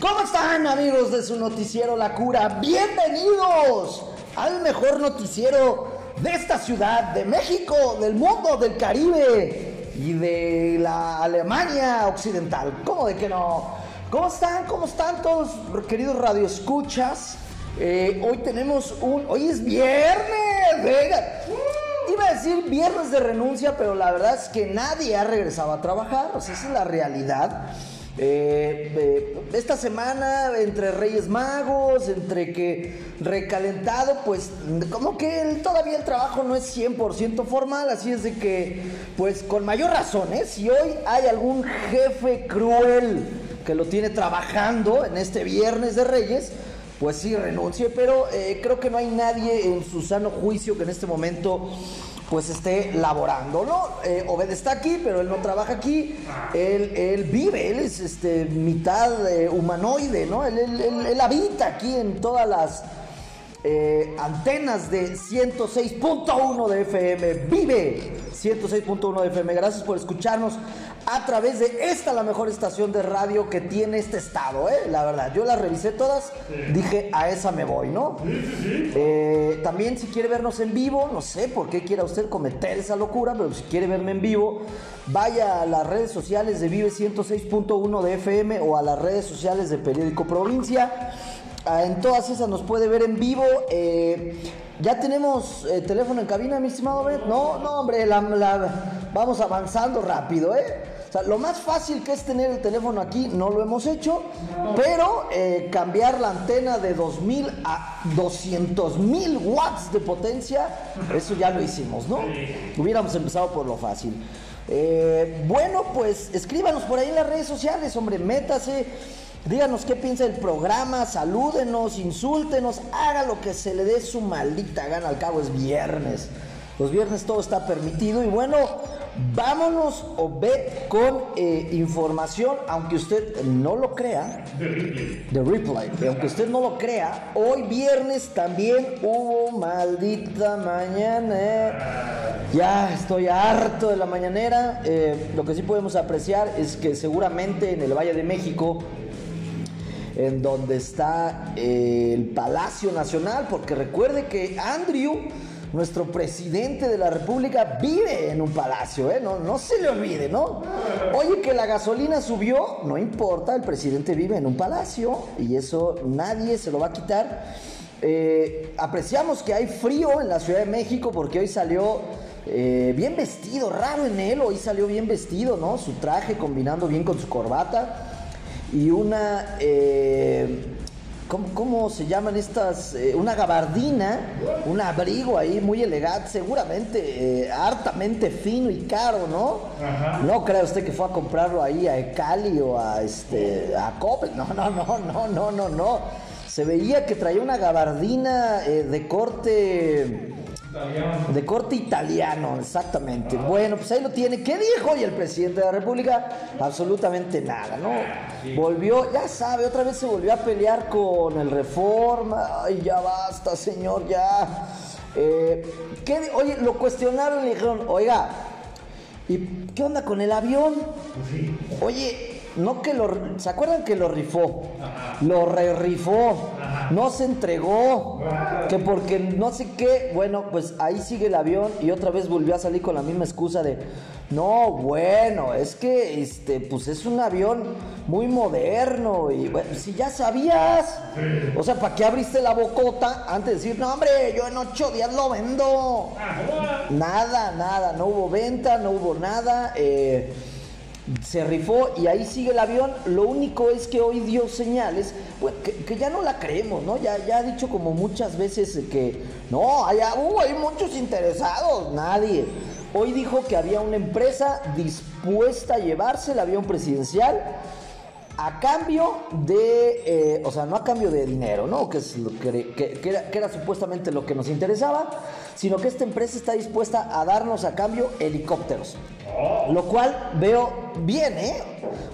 ¿Cómo están amigos de su noticiero La Cura? Bienvenidos al mejor noticiero de esta ciudad, de México, del mundo, del Caribe y de la Alemania occidental. ¿Cómo de que no? ¿Cómo están? ¿Cómo están todos, queridos radioescuchas? Eh, hoy tenemos un... Hoy es viernes, venga. Iba a decir viernes de renuncia, pero la verdad es que nadie ha regresado a trabajar. O sea, esa es la realidad. Eh, eh, esta semana, entre Reyes Magos, entre que recalentado, pues como que el- todavía el trabajo no es 100% formal, así es de que, pues con mayor razón, ¿eh? si hoy hay algún jefe cruel que lo tiene trabajando en este viernes de Reyes, pues sí renuncie, pero eh, creo que no hay nadie en su sano juicio que en este momento pues esté laborando, ¿no? Eh, Obed está aquí, pero él no trabaja aquí, él, él vive, él es este, mitad eh, humanoide, ¿no? Él, él- habita aquí en todas las eh, antenas de 106.1 de FM, vive 106.1 de FM, gracias por escucharnos a través de esta, la mejor estación de radio que tiene este estado, ¿eh? La verdad, yo las revisé todas, dije, a esa me voy, ¿no? Eh, también si quiere vernos en vivo, no sé por qué quiera usted cometer esa locura, pero si quiere verme en vivo, vaya a las redes sociales de Vive 106.1 de FM o a las redes sociales de Periódico Provincia. Ah, En todas esas nos puede ver en vivo. eh, ya tenemos eh, teléfono en cabina, mi estimado Bet. No, no, hombre, la- la- vamos avanzando rápido, ¿eh? O sea, lo más fácil que es tener el teléfono aquí no lo hemos hecho, pero eh, cambiar la antena de 2000 a 200 mil watts de potencia, eso ya lo hicimos, ¿no? Hubiéramos empezado por lo fácil. Bueno, pues escríbanos por ahí en las redes sociales, hombre, métase. Díganos qué piensa del programa, salúdenos, insúltenos, haga lo que se le dé su maldita gana, al cabo es viernes. Los viernes todo está permitido y bueno, vámonos o ve con eh, información, aunque usted no lo crea, de Replay, aunque usted no lo crea, hoy viernes también hubo maldita mañana. Ya estoy harto de la mañanera. eh, lo que sí podemos apreciar es que seguramente en el Valle de México en donde está eh, el Palacio Nacional, porque recuerde que Andrew, nuestro presidente de la República, vive en un palacio, ¿eh? no, no se le olvide, ¿no? Oye, que la gasolina subió, no importa, el presidente vive en un palacio y eso nadie se lo va a quitar. Eh, apreciamos que hay frío en la Ciudad de México porque hoy salió bien vestido, raro en él, hoy salió bien vestido, ¿no? Su traje combinando bien con su corbata y una, eh, ¿cómo, cómo se llaman estas? Eh, una gabardina, un abrigo ahí muy elegante, seguramente eh, hartamente fino y caro, ¿no? No crea usted que fue a comprarlo ahí a Ecali o a, este, a Coppel, no, no, no, no, no, no, no. Se veía que traía una gabardina de corte... De corte italiano, exactamente. Bueno, pues ahí lo tiene. ¿Qué dijo hoy el presidente de la República? Absolutamente nada, ¿no? Volvió, ya sabe, otra vez se volvió a pelear con el Reforma. Ay, ya basta, señor, ya. Eh, ¿qué Oye, lo cuestionaron y le dijeron, oiga, ¿y qué onda con el avión? Oye, no que lo. ¿Se acuerdan que lo rifó? Lo re rifó. No se entregó. Que porque no sé qué. Bueno, pues ahí sigue el avión y otra vez volvió a salir con la misma excusa de. No, bueno, es que este, pues es un avión muy moderno. Y bueno, si ya sabías. O sea, ¿para qué abriste la bocota antes de decir, no, hombre, yo en ocho días lo vendo? Nada, nada, no hubo venta, no hubo nada. eh, se rifó y ahí sigue el avión. Lo único es que hoy dio señales, pues, que, ya no la creemos, ¿no? Ya, ya ha dicho como muchas veces que no, uh, hay muchos interesados, nadie. Hoy dijo que había una empresa dispuesta a llevarse el avión presidencial a cambio de, eh, o sea, no a cambio de dinero, ¿no? Que, es lo que, era, supuestamente lo que nos interesaba, sino que esta empresa está dispuesta a darnos a cambio helicópteros. Lo cual veo bien, ¿eh?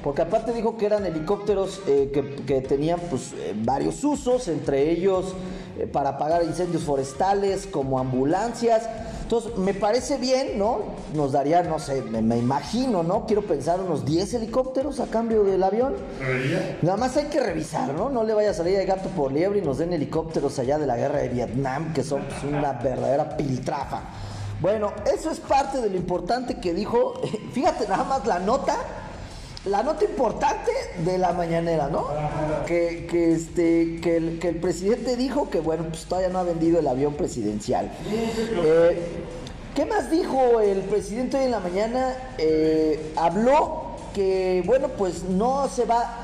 Porque aparte dijo que eran helicópteros eh, que, tenían pues, eh, varios usos, entre ellos para apagar incendios forestales, como ambulancias. Entonces, me parece bien, ¿no? Nos daría, no sé, me, imagino, ¿no? Quiero pensar unos 10 helicópteros a cambio del avión. Nada más hay que revisar, ¿no? No le vaya a salir el gato por liebre y nos den helicópteros allá de la guerra de Vietnam, que son pues, una verdadera piltrafa. Bueno, eso es parte de lo importante que dijo. Fíjate nada más la nota la nota importante de la mañanera, ¿no? Que, que este, que el, presidente dijo que, bueno, pues todavía no ha vendido el avión presidencial. Eh, ¿Qué más dijo el presidente hoy en la mañana? Eh, habló que, bueno, pues no se va...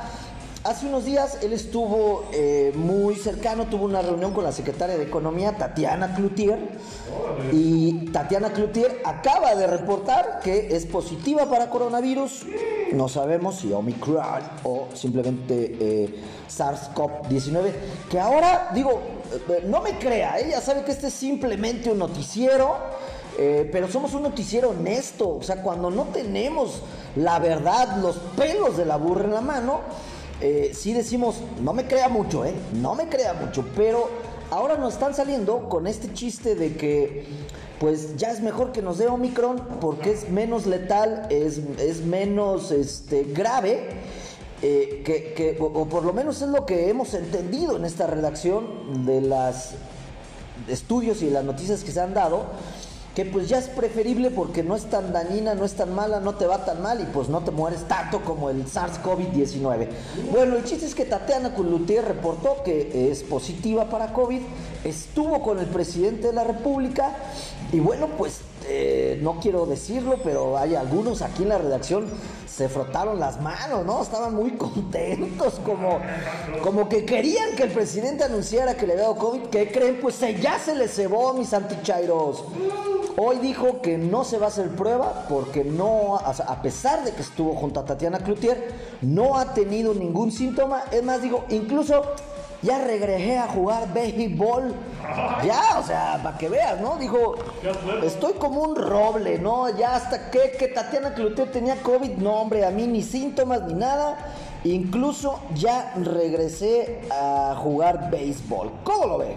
Hace unos días él estuvo eh, muy cercano, tuvo una reunión con la secretaria de Economía, Tatiana Cloutier, y Tatiana Cloutier acaba de reportar que es positiva para coronavirus. No sabemos si Omicron o simplemente eh, SARS-CoV-19. Que ahora, digo, eh, no me crea, ella sabe que este es simplemente un noticiero. Eh, pero somos un noticiero honesto, o sea, cuando no tenemos la verdad, los pelos de la burra en la mano, sí decimos, no me crea mucho, ¿eh? No me crea mucho, pero ahora nos están saliendo con este chiste de que pues ya es mejor que nos dé Omicron porque es menos letal, es, es menos este, grave. Eh, que, o, por lo menos es lo que hemos entendido en esta redacción de los estudios y las noticias que se han dado, que pues ya es preferible porque no es tan dañina, no es tan mala, no te va tan mal y pues no te mueres tanto como el SARS-CoV-19. Bueno, el chiste es que Tatiana Culutier reportó que es positiva para COVID, estuvo con el presidente de la República y bueno, pues eh, no quiero decirlo, pero hay algunos aquí en la redacción se frotaron las manos, ¿no? Estaban muy contentos, como, como que querían que el presidente anunciara que le había dado COVID. ¿Qué creen? Pues ya se les cebó, mis antichairos. Hoy dijo que no se va a hacer prueba porque no, a pesar de que estuvo junto a Tatiana Cloutier, no ha tenido ningún síntoma. Es más, digo, incluso ya regresé a jugar béisbol. Ya, o sea, para que veas, ¿no? Dijo, estoy como un roble, ¿no? Ya hasta que, que Tatiana Cloutier tenía COVID, no, hombre, a mí ni síntomas ni nada. Incluso ya regresé a jugar béisbol. ¿Cómo lo ve?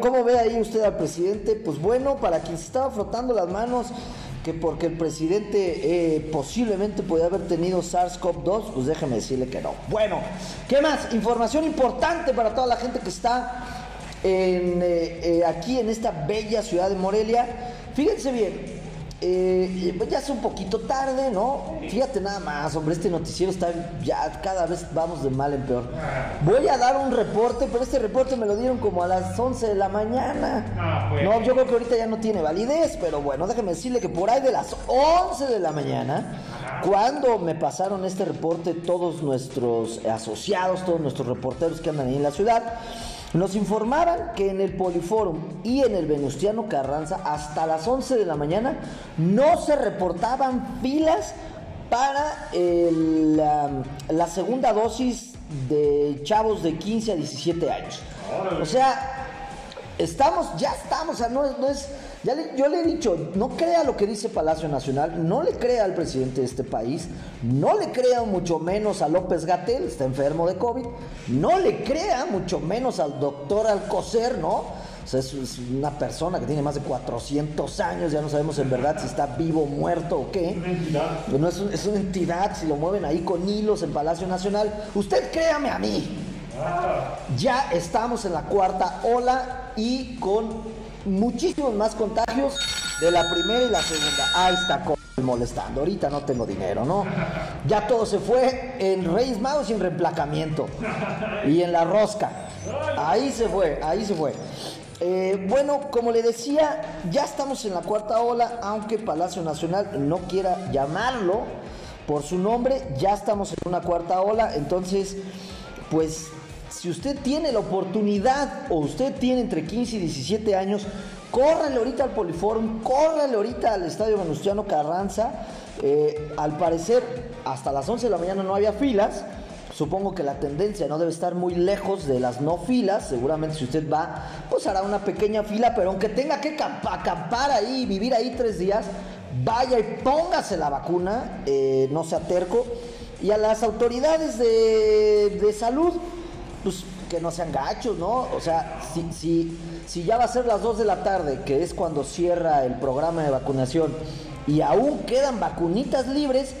¿Cómo, ve ahí usted al presidente? Pues bueno, para quien se estaba frotando las manos, que porque el presidente eh, posiblemente podía haber tenido SARS-CoV-2, pues déjeme decirle que no. Bueno, ¿qué más? Información importante para toda la gente que está eh, eh, aquí en esta bella ciudad de Morelia. Fíjense bien, eh, pues ya es un poquito tarde, ¿no? Fíjate nada más, hombre, este noticiero está ya cada vez vamos de mal en peor. Voy a dar un reporte, pero este reporte me lo dieron como a las 11 de la mañana. Ah, pues. No, yo creo que ahorita ya no tiene validez, pero bueno, déjeme decirle que por ahí de las 11 de la mañana, cuando me pasaron este reporte todos nuestros asociados, todos nuestros reporteros que andan ahí en la ciudad, nos informaban que en el Poliforum y en el Venustiano Carranza hasta las 11 de la mañana no se reportaban filas para la, segunda dosis de chavos de 15 a 17 años. O sea, estamos, ya estamos, o sea, no es yo le he dicho, no crea lo que dice Palacio Nacional, no le crea al presidente de este país, no le crea mucho menos a López Gatel, está enfermo de COVID, no le crea mucho menos al doctor Alcocer, ¿no? O sea, es, una persona que tiene más de 400 años, ya no sabemos en verdad si está vivo, muerto o qué. No es, es una entidad, si lo mueven ahí con hilos en Palacio Nacional. Usted créame a mí, ya estamos en la cuarta ola y con muchísimos más contagios de la primera y la segunda. Ahí está molestando. Ahorita no tengo dinero, ¿no? Ya todo se fue en Reyes Magos en reemplacamiento. Y en la rosca. Ahí se fue, ahí se fue. Eh, bueno, como le decía, ya estamos en la cuarta ola, aunque Palacio Nacional no quiera llamarlo por su nombre, ya estamos en una cuarta ola, entonces, pues si usted tiene la oportunidad o usted tiene entre 15 y 17 años, córrale ahorita al Poliforum, córrale ahorita al Estadio Venustiano Carranza. Eh, al parecer, hasta las 11 de la mañana no había filas. Supongo que la tendencia no debe estar muy lejos de las no filas. Seguramente si usted va, pues hará una pequeña fila, pero aunque tenga que acampar ahí, vivir ahí tres días, vaya y póngase la vacuna, eh, no sea terco. Y a las autoridades de, de salud, pues que no sean gachos, ¿no? O sea, si, si, si ya va a ser las 2 de la tarde, que es cuando cierra el programa de vacunación, y aún quedan vacunitas libres,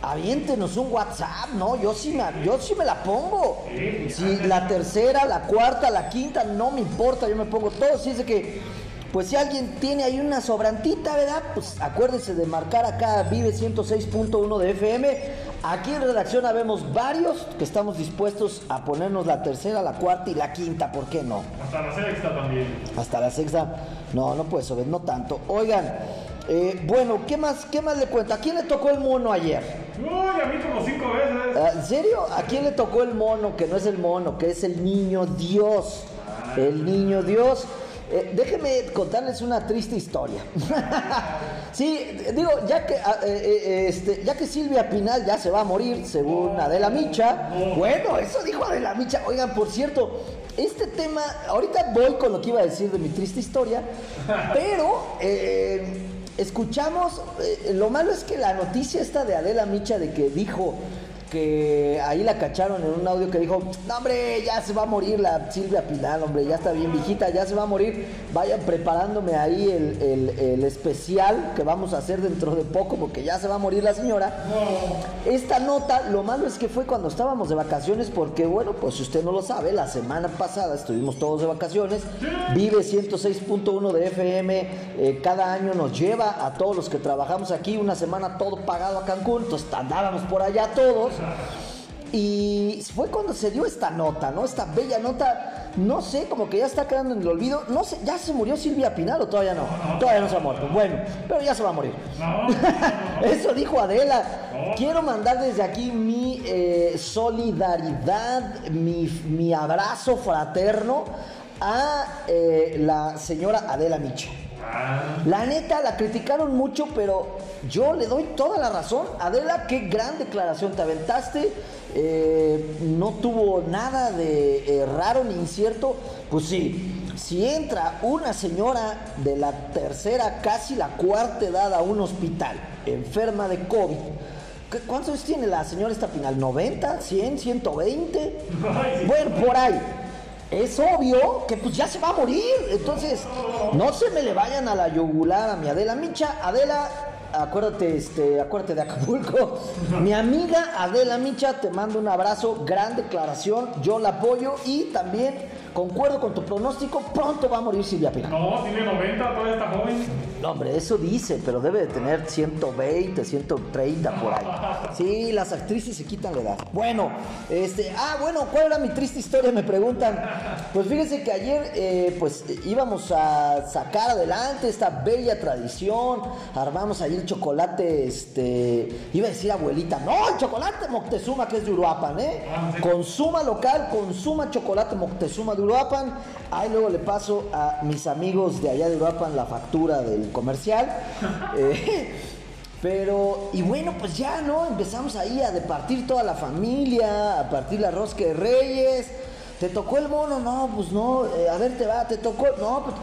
aviéntenos un WhatsApp, ¿no? Yo sí me, yo sí me la pongo. Si la tercera, la cuarta, la quinta, no me importa, yo me pongo todo. Si dice que, pues si alguien tiene ahí una sobrantita, ¿verdad? Pues acuérdese de marcar acá Vive 106.1 de FM. Aquí en redacción habemos varios que estamos dispuestos a ponernos la tercera, la cuarta y la quinta, ¿por qué no? Hasta la sexta también. Hasta la sexta. No, no puede ser, no tanto. Oigan, eh, bueno, ¿qué más, ¿qué más le cuento? ¿A quién le tocó el mono ayer? Uy, a mí como cinco veces. Ah, ¿En serio? ¿A quién le tocó el mono? Que no es el mono, que es el niño Dios. El niño Dios. Eh, déjenme contarles una triste historia. sí, digo, ya que, ah, eh, eh, este, ya que Silvia Pinal ya se va a morir, según Adela Micha. Bueno, eso dijo Adela Micha. Oigan, por cierto, este tema, ahorita voy con lo que iba a decir de mi triste historia, pero escuchamos, lo malo es que la noticia esta de Adela Micha de que dijo que ahí la cacharon en un audio que dijo, no hombre, ya se va a morir la Silvia Pinal, hombre, ya está bien viejita, ya se va a morir, vayan preparándome ahí el, el- el especial que vamos a hacer dentro de poco porque ya se va a morir la señora. Esta nota, lo malo es que fue cuando estábamos de vacaciones porque, bueno, pues si usted no lo sabe, la semana pasada estuvimos todos de vacaciones, vive 106.1 de FM, eh, cada año nos lleva a todos los que trabajamos aquí una semana todo pagado a Cancún, entonces andábamos por allá todos. Y fue cuando se dio esta nota, ¿no? Esta bella nota, no sé, como que ya está quedando en el olvido. No sé, ¿ya se murió Silvia Pinal o todavía no? Todavía no se ha muerto. Bueno, pero ya se va a morir. Eso dijo Adela. Quiero mandar desde aquí mi eh, solidaridad, mi, mi abrazo fraterno a eh, la señora Adela La neta, la criticaron mucho, pero yo le doy toda la razón. Adela, qué gran declaración te aventaste. Eh, no tuvo nada de eh, raro ni incierto. Pues sí, si entra una señora de la tercera, casi la cuarta edad a un hospital, enferma de COVID, ¿qué- ¿cuántos años tiene la señora esta final? ¿90? ¿100? ¿120? Ay, sí. Bueno, por ahí. Es obvio que pues ya se va a morir. Entonces, no se me le vayan a la yugular a mi Adela Micha. Adela, acuérdate, este, acuérdate de Acapulco. Mi amiga Adela Micha, te mando un abrazo, gran declaración, yo la apoyo y también concuerdo con tu pronóstico, pronto va a morir Silvia Pinal. no, tiene 90, todavía está joven. No, hombre, eso dice, pero debe de tener 120, 130 por ahí. Sí, las actrices se quitan la edad. Bueno, este, ah, bueno, ¿cuál era mi triste historia? Me preguntan. Pues fíjense que ayer, eh, pues íbamos a sacar adelante esta bella tradición. Armamos ahí el chocolate, este, iba a decir abuelita, no, el chocolate Moctezuma que es de Uruapan, ¿eh? Ah. Consuma local, consuma chocolate Moctezuma de Uruapan. Ahí luego le paso a mis amigos de allá de Uruapan la factura del comercial. Eh, pero, y bueno, pues ya, ¿no? Empezamos ahí a departir toda la familia, a partir la rosca de reyes. ¿Te tocó el mono? No, pues no. Eh, a ver, te va, te tocó. No, pues.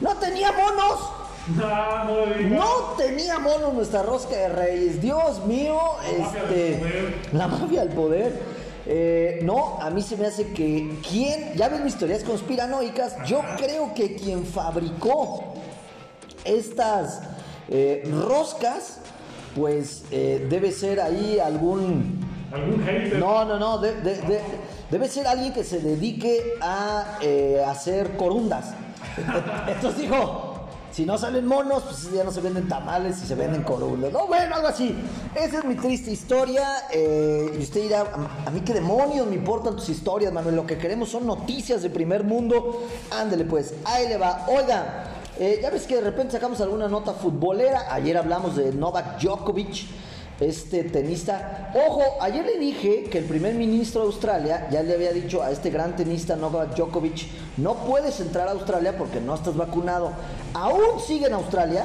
¡No tenía monos! No, no tenía monos nuestra rosca de reyes. Dios mío, La mafia este. poder. La mafia del poder. Eh, no, a mí se me hace que quien, ya ven mis teorías conspiranoicas, yo creo que quien fabricó estas eh, roscas, pues eh, debe ser ahí algún... Algún hater. No, no, no, de- de- de- debe ser alguien que se dedique a eh, hacer corundas. Entonces dijo, si no salen monos, pues ya no se venden tamales y se venden corundas. No, bueno, algo así. Esa es mi triste historia. eh, y usted dirá, a, a mí qué demonios me importan tus historias, Manuel. Lo que queremos son noticias de primer mundo. Ándele pues, ahí le va. Oiga, eh, ya ves que de repente sacamos alguna nota futbolera. Ayer hablamos de Novak Djokovic este tenista. Ojo, ayer le dije que el primer ministro de Australia ya le había dicho a este gran tenista Novak Djokovic, no puedes entrar a Australia porque no estás vacunado. Aún sigue en Australia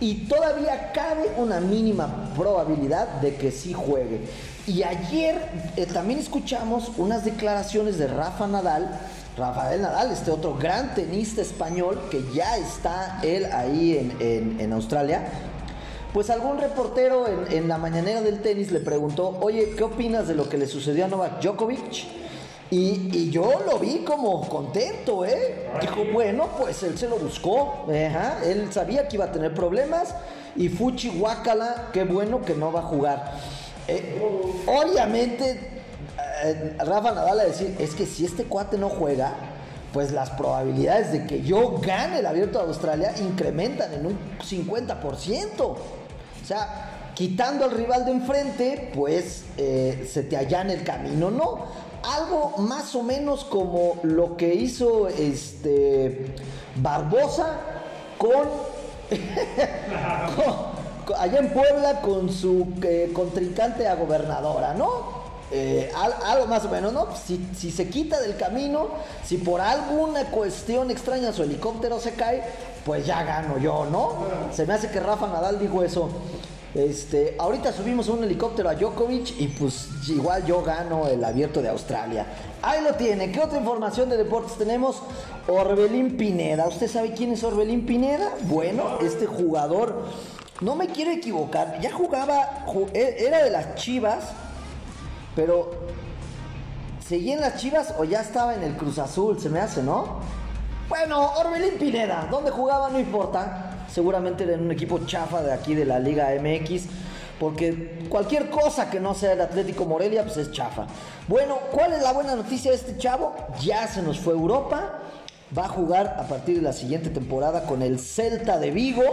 y todavía cabe una mínima probabilidad de que sí juegue. Y ayer eh, también escuchamos unas declaraciones de Rafa Nadal. Rafael Nadal, este otro gran tenista español que ya está él ahí en, en- en Australia, Pues algún reportero en, la mañanera del tenis le preguntó, oye, ¿qué opinas de lo que le sucedió a Novak Djokovic? Y, yo lo vi como contento, ¿eh? Dijo, bueno, pues él se lo buscó, él sabía que iba a tener problemas y Fuchi Wakala, qué bueno que no va a jugar. Eh, obviamente, eh, Rafa Nadal a decir, es que si este cuate no juega, pues las probabilidades de que yo gane el abierto de Australia incrementan en un 50%. O sea, quitando al rival de enfrente, pues eh, se te allana el camino, ¿no? Algo más o menos como lo que hizo este Barbosa con, allá en Puebla con su eh, contrincante a gobernadora, ¿no? Eh, al- algo más o menos, ¿no? Si, si se quita del camino, si por alguna cuestión extraña su helicóptero se cae, pues ya gano yo, ¿no? Se me hace que Rafa Nadal dijo eso. Este, ahorita subimos un helicóptero a Djokovic y pues igual yo gano el abierto de Australia. Ahí lo tiene. ¿Qué otra información de deportes tenemos? Orbelín Pineda. ¿Usted sabe quién es Orbelín Pineda? Bueno, este jugador, no me quiero equivocar, ya jugaba, ju- e- era de las Chivas, pero ¿seguía en las Chivas o ya estaba en el Cruz Azul? Se me hace, ¿no? Bueno, Orbelín Pineda, ¿dónde jugaba? No importa. Seguramente era en un equipo chafa de aquí de la Liga MX. Porque cualquier cosa que no sea el Atlético Morelia, pues es chafa. Bueno, ¿cuál es la buena noticia de este chavo? Ya se nos fue a Europa. Va a jugar a partir de la siguiente temporada con el Celta de Vigo.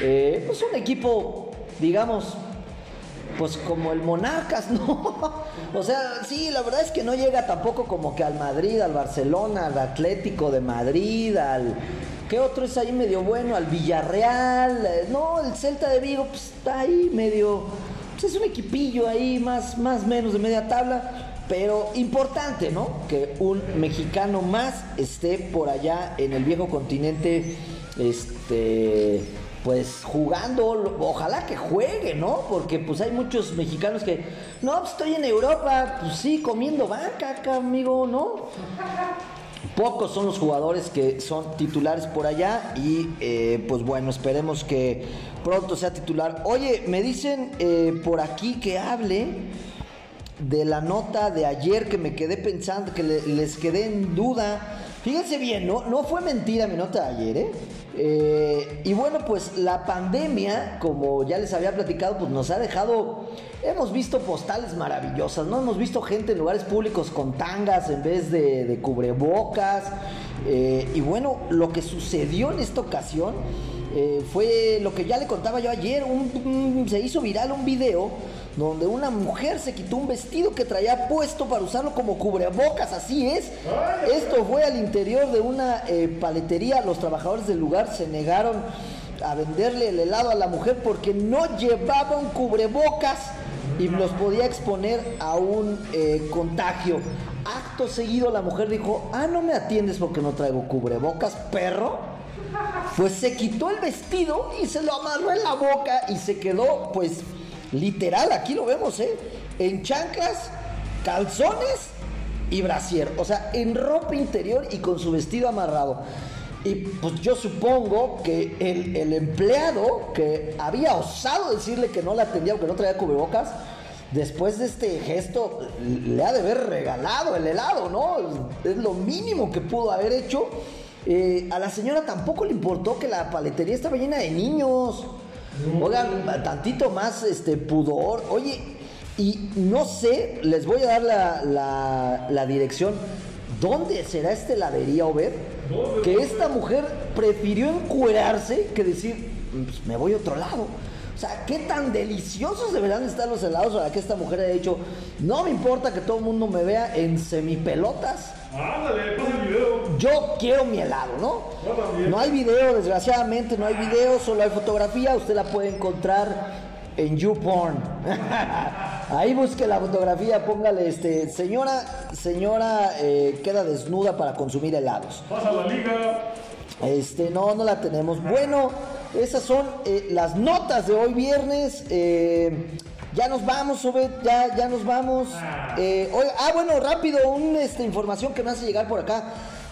Eh, pues un equipo, digamos, pues como el Monarcas, ¿no? O sea, sí, la verdad es que no llega tampoco como que al Madrid, al Barcelona, al Atlético de Madrid, al... ¿Qué otro es ahí medio bueno? Al Villarreal. eh, No, el Celta de Vigo, pues está ahí medio... Pues es un equipillo ahí, más, más menos de media tabla. Pero importante, ¿no? Que un mexicano más esté por allá en el viejo continente, este pues jugando, ojalá que juegue, ¿no? Porque pues hay muchos mexicanos que, no, pues estoy en Europa, pues sí, comiendo vaca amigo, ¿no? Pocos son los jugadores que son titulares por allá y eh, pues bueno, esperemos que pronto sea titular. Oye, me dicen eh, por aquí que hable de la nota de ayer que me quedé pensando, que le- les quedé en duda. Fíjense bien, no, no fue mentira mi nota de ayer, ¿eh? Eh, y bueno, pues la pandemia, como ya les había platicado, pues nos ha dejado, hemos visto postales maravillosas, ¿no? Hemos visto gente en lugares públicos con tangas en vez de, cubrebocas. eh, y bueno, lo que sucedió en esta ocasión eh, fue lo que ya le contaba yo ayer, un- se hizo viral un video donde una mujer se quitó un vestido que traía puesto para usarlo como cubrebocas, así es. Esto fue al interior de una eh, paletería, los trabajadores del lugar se negaron a venderle el helado a la mujer porque no llevaba un cubrebocas y los podía exponer a un eh, contagio. Acto seguido la mujer dijo, ah, no me atiendes porque no traigo cubrebocas, perro. Pues se quitó el vestido y se lo amarró en la boca y se quedó, pues, literal, aquí lo vemos, ¿eh? En chanclas, calzones y brasier. O sea, en ropa interior y con su vestido amarrado. Y pues yo supongo que el, empleado que había osado decirle que no la atendía o que no traía cubrebocas, después de este gesto le ha de haber regalado el helado, ¿no? Es lo mínimo que pudo haber hecho. Eh, a la señora tampoco le importó que la paletería estaba llena de niños. Oigan, tantito más este pudor. Oye, y no sé, les voy a dar la, la- la dirección. ¿Dónde será esta heladería, Over? Que esta mujer prefirió encuerarse que decir, "Pues, me voy a otro lado. O sea, qué tan deliciosos deberán estar los helados para que esta mujer haya dicho, no me importa que todo el mundo me vea en semipelotas. Ándale, pasa el video. Yo quiero mi helado, ¿no? Yo también. No hay video, desgraciadamente no hay video, solo hay fotografía. Usted la puede encontrar en YouPorn. Ahí busque la fotografía, póngale este, señora, señora eh, queda desnuda para consumir helados. Pasa la liga. Este, no, no la tenemos. Bueno, esas son eh, las notas de hoy viernes. Eh, ya nos vamos, Obed, ya, ya nos vamos. Eh, hoy- ah, bueno, rápido, una este, información que me hace llegar por acá.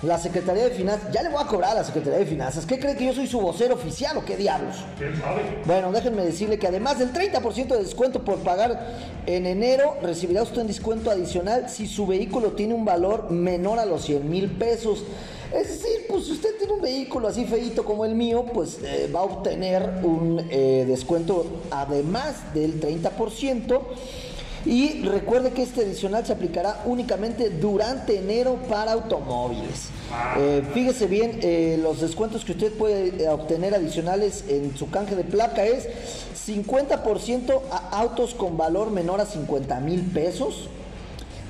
la Secretaría de Finanzas, ya le voy a cobrar a la Secretaría de Finanzas. ¿Qué cree que yo soy su vocero oficial o qué diablos? ¿Quién sabe? Bueno, déjenme decirle que además del 30% de descuento por pagar en enero, recibirá usted un descuento adicional si su vehículo tiene un valor menor a los 100 mil pesos. Es decir, pues si usted tiene un vehículo así feito como el mío, pues eh, va a obtener un eh, descuento además del 30%. Y recuerde que este adicional se aplicará únicamente durante enero para automóviles. Eh, fíjese bien, los descuentos que usted puede obtener adicionales en su canje de placa es 50% a autos con valor menor a 50 mil pesos.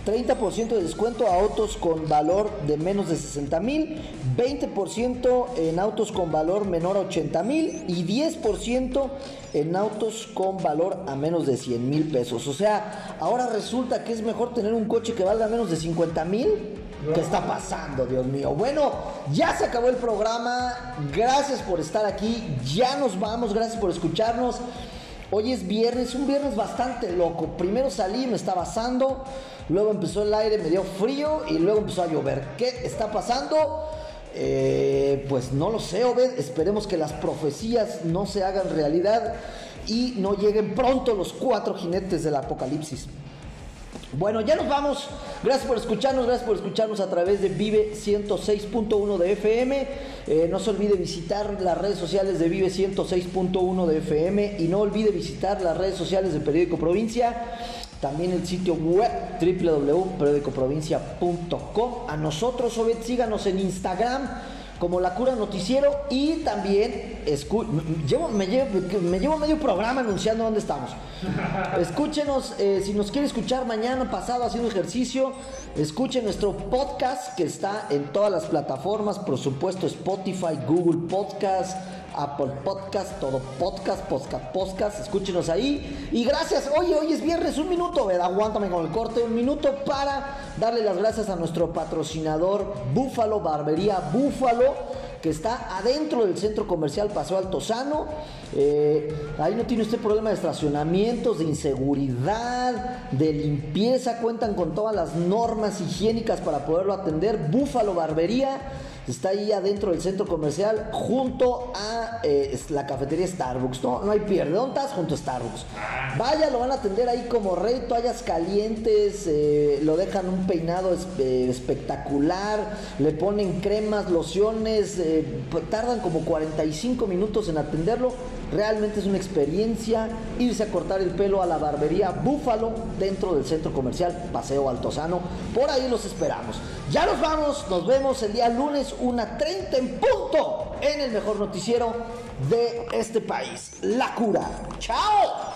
30% de descuento a autos con valor de menos de 60 mil, 20% en autos con valor menor a 80 mil y 10% en autos con valor a menos de 100 mil pesos. O sea, ahora resulta que es mejor tener un coche que valga menos de 50 mil. ¿Qué está pasando, Dios mío? Bueno, ya se acabó el programa. Gracias por estar aquí. Ya nos vamos. Gracias por escucharnos. Hoy es viernes, un viernes bastante loco. Primero salí, me estaba asando, luego empezó el aire, me dio frío y luego empezó a llover. ¿Qué está pasando? Eh, pues no lo sé, Obed. Esperemos que las profecías no se hagan realidad y no lleguen pronto los cuatro jinetes del apocalipsis. Bueno, ya nos vamos. Gracias por escucharnos, gracias por escucharnos a través de Vive 106.1 de FM. Eh, no se olvide visitar las redes sociales de Vive 106.1 de FM y no olvide visitar las redes sociales de Periódico Provincia. También el sitio web www.periodicoprovincia.com. A nosotros, Obed, síganos en Instagram como La Cura Noticiero y también escu- me, llevo, me llevo medio programa anunciando dónde estamos. Escúchenos, eh, si nos quiere escuchar mañana, pasado, haciendo ejercicio, escuchen nuestro podcast que está en todas las plataformas, por supuesto Spotify, Google Podcast, Apple Podcast, todo podcast, podcast, podcast, escúchenos ahí. Y gracias, oye, hoy es viernes, un minuto, ¿verdad? Aguántame con el corte, un minuto para darle las gracias a nuestro patrocinador Búfalo, Barbería Búfalo que está adentro del centro comercial Paseo Altozano. Eh, ahí no tiene usted problema de estacionamientos, de inseguridad, de limpieza. Cuentan con todas las normas higiénicas para poderlo atender. Búfalo Barbería está ahí adentro del centro comercial junto a eh, la cafetería Starbucks. No, no hay pierde. ¿Dónde estás? Junto a Starbucks. Vaya, lo van a atender ahí como rey, toallas calientes, eh, lo dejan un peinado eh, espectacular, le ponen cremas, lociones, pues, tardan como 45 minutos en atenderlo. Realmente es una experiencia irse a cortar el pelo a la barbería Búfalo dentro del centro comercial Paseo Altozano. Por ahí los esperamos. Ya nos vamos, nos vemos el día lunes, una 30 en punto, en el mejor noticiero de este país, La Cura. ¡Chao!